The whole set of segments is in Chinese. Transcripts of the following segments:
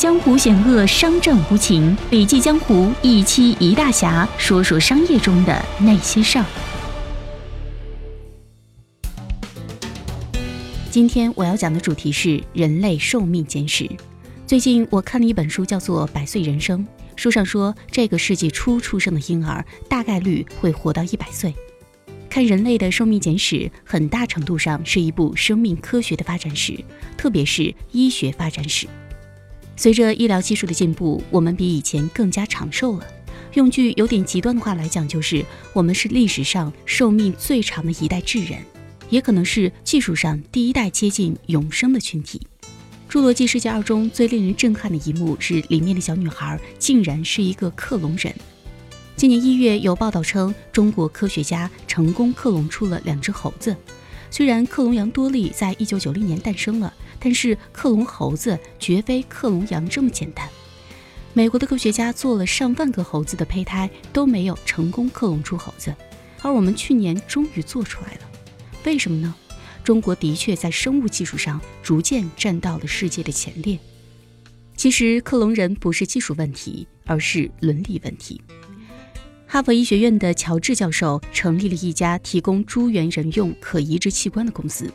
江湖险恶，商战无情。笔记江湖一期一大侠，说说商业中的那些事儿。今天我要讲的主题是人类寿命简史。最近我看了一本书，叫做《百岁人生》。书上说，这个世纪初出生的婴儿大概率会活到一百岁。看人类的寿命简史，很大程度上是一部生命科学的发展史，特别是医学发展史。随着医疗技术的进步，我们比以前更加长寿了。用句有点极端的话来讲，就是我们是历史上寿命最长的一代智人，也可能是技术上第一代接近永生的群体。《侏罗纪世界二》中最令人震撼的一幕是，里面的小女孩竟然是一个克隆人。今年一月，有报道称，中国科学家成功克隆出了两只猴子。虽然克隆羊多利在一九九零年诞生了，但是克隆猴子绝非克隆羊这么简单。美国的科学家做了上万个猴子的胚胎，都没有成功克隆出猴子，而我们去年终于做出来了。为什么呢？中国的确在生物技术上逐渐站到了世界的前列。其实克隆人不是技术问题，而是伦理问题。哈佛医学院的乔治教授成立了一家提供猪源人用可移植器官的公司，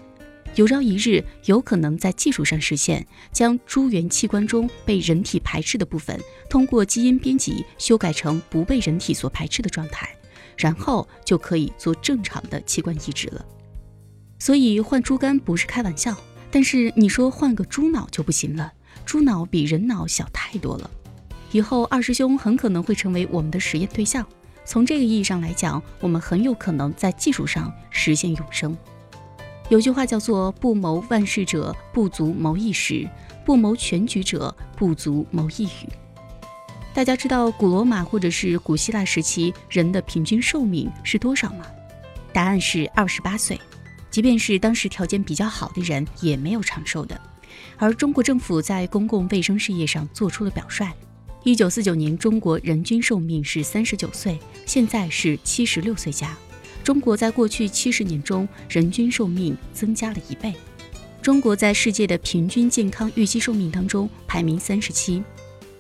有朝一日有可能在技术上实现将猪源器官中被人体排斥的部分，通过基因编辑修改成不被人体所排斥的状态，然后就可以做正常的器官移植了。所以换猪肝不是开玩笑，但是你说换个猪脑就不行了，猪脑比人脑小太多了，以后二师兄很可能会成为我们的实验对象。从这个意义上来讲，我们很有可能在技术上实现永生。有句话叫做“不谋万事者，不足谋一时；不谋全局者，不足谋一语”。大家知道古罗马或者是古希腊时期人的平均寿命是多少吗？答案是二十八岁。即便是当时条件比较好的人，也没有长寿的。而中国政府在公共卫生事业上做出了表率。一九四九年，中国人均寿命是三十九岁，现在是七十六岁加。中国在过去七十年中，人均寿命增加了一倍。中国在世界的平均健康预期寿命当中排名三十七。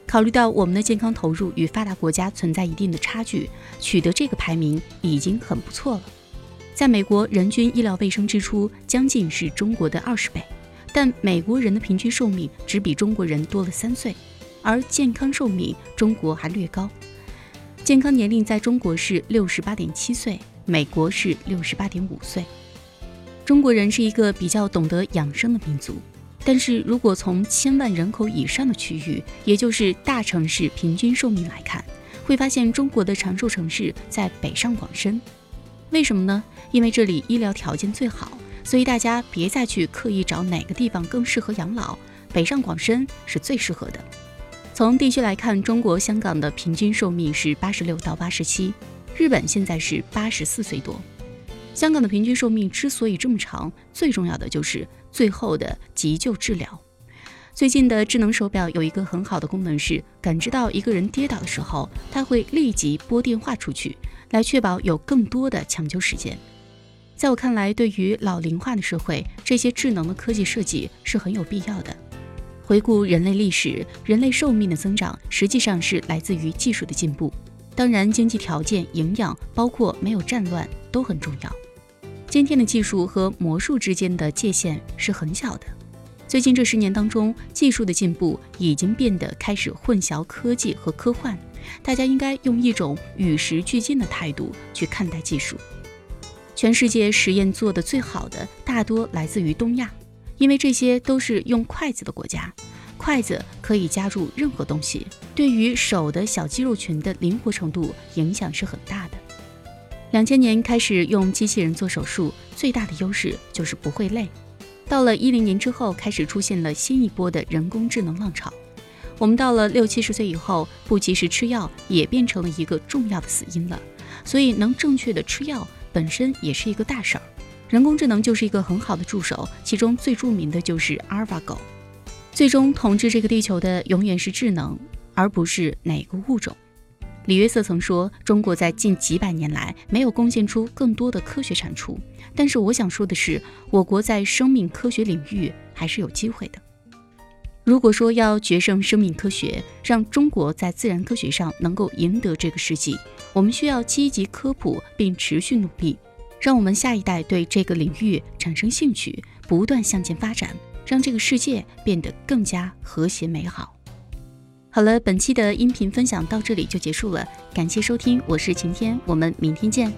考虑到我们的健康投入与发达国家存在一定的差距，取得这个排名已经很不错了。在美国，人均医疗卫生支出将近是中国的二十倍，但美国人的平均寿命只比中国人多了三岁。而健康寿命，中国还略高。健康年龄在中国是六十八点七岁，美国是六十八点五岁。中国人是一个比较懂得养生的民族，但是如果从千万人口以上的区域，也就是大城市平均寿命来看，会发现中国的长寿城市在北上广深。为什么呢？因为这里医疗条件最好，所以大家别再去刻意找哪个地方更适合养老，北上广深是最适合的。从地区来看，中国香港的平均寿命是八十六到八十七，日本现在是八十四岁多。香港的平均寿命之所以这么长，最重要的就是最后的急救治疗。最近的智能手表有一个很好的功能，是感知到一个人跌倒的时候，它会立即拨电话出去，来确保有更多的抢救时间。在我看来，对于老龄化的社会，这些智能的科技设计是很有必要的。回顾人类历史，人类寿命的增长实际上是来自于技术的进步。当然，经济条件、营养，包括没有战乱，都很重要。今天的技术和魔术之间的界限是很小的。最近这十年当中，技术的进步已经变得开始混淆科技和科幻。大家应该用一种与时俱进的态度去看待技术。全世界实验做得最好的，大多来自于东亚。因为这些都是用筷子的国家，筷子可以夹住任何东西，对于手的小肌肉群的灵活程度影响是很大的。两千年开始用机器人做手术，最大的优势就是不会累。到了一零年之后，开始出现了新一波的人工智能浪潮。我们到了六七十岁以后，不及时吃药也变成了一个重要的死因了。所以能正确的吃药本身也是一个大事儿。人工智能就是一个很好的助手，其中最著名的就是阿尔法狗。最终统治这个地球的永远是智能，而不是哪个物种。李约瑟曾说，中国在近几百年来没有贡献出更多的科学产出，但是我想说的是，我国在生命科学领域还是有机会的。如果说要决胜生命科学，让中国在自然科学上能够赢得这个世纪，我们需要积极科普并持续努力，让我们下一代对这个领域产生兴趣，不断向前发展，让这个世界变得更加和谐美好。好了，本期的音频分享到这里就结束了，感谢收听，我是晴天，我们明天见。